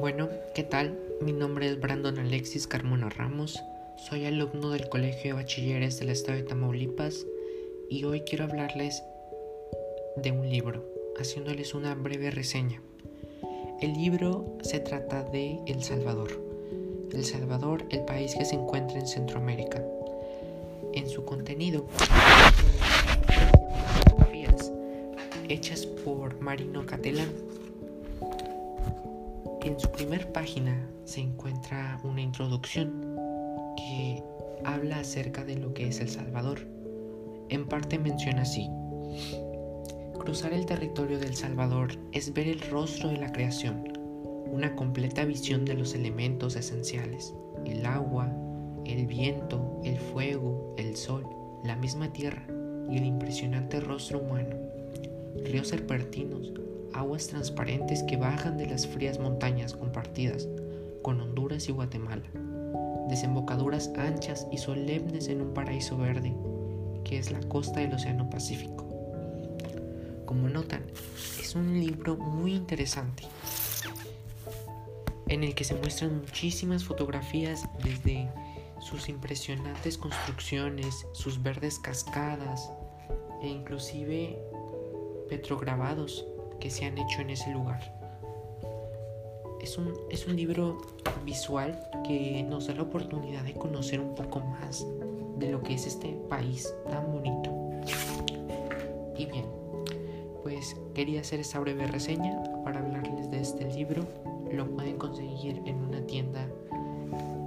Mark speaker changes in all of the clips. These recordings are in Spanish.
Speaker 1: Bueno, ¿qué tal? Mi nombre es Brandon Alexis Carmona Ramos, soy alumno del Colegio de Bachilleres del Estado de Tamaulipas y hoy quiero hablarles de un libro, haciéndoles una breve reseña. El libro se trata de El Salvador. El Salvador, el país que se encuentra en Centroamérica. En su contenido, hechas por Marino Catelán en su primer página se encuentra una introducción que habla acerca de lo que es El Salvador. En parte menciona así. Cruzar el territorio del Salvador es ver el rostro de la creación, una completa visión de los elementos esenciales, el agua, el viento, el fuego, el sol, la misma tierra y el impresionante rostro humano, ríos serpentinos, aguas transparentes que bajan de las frías montañas compartidas con Honduras y Guatemala, desembocaduras anchas y solemnes en un paraíso verde que es la costa del Océano Pacífico. Como notan, es un libro muy interesante en el que se muestran muchísimas fotografías desde sus impresionantes construcciones, sus verdes cascadas e inclusive petrograbados que se han hecho en ese lugar. Es un, es un libro visual que nos da la oportunidad de conocer un poco más de lo que es este país tan bonito. Y bien, pues quería hacer esta breve reseña para hablarles de este libro. Lo pueden conseguir en una tienda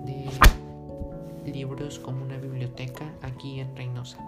Speaker 1: de libros como una biblioteca aquí en Reynosa.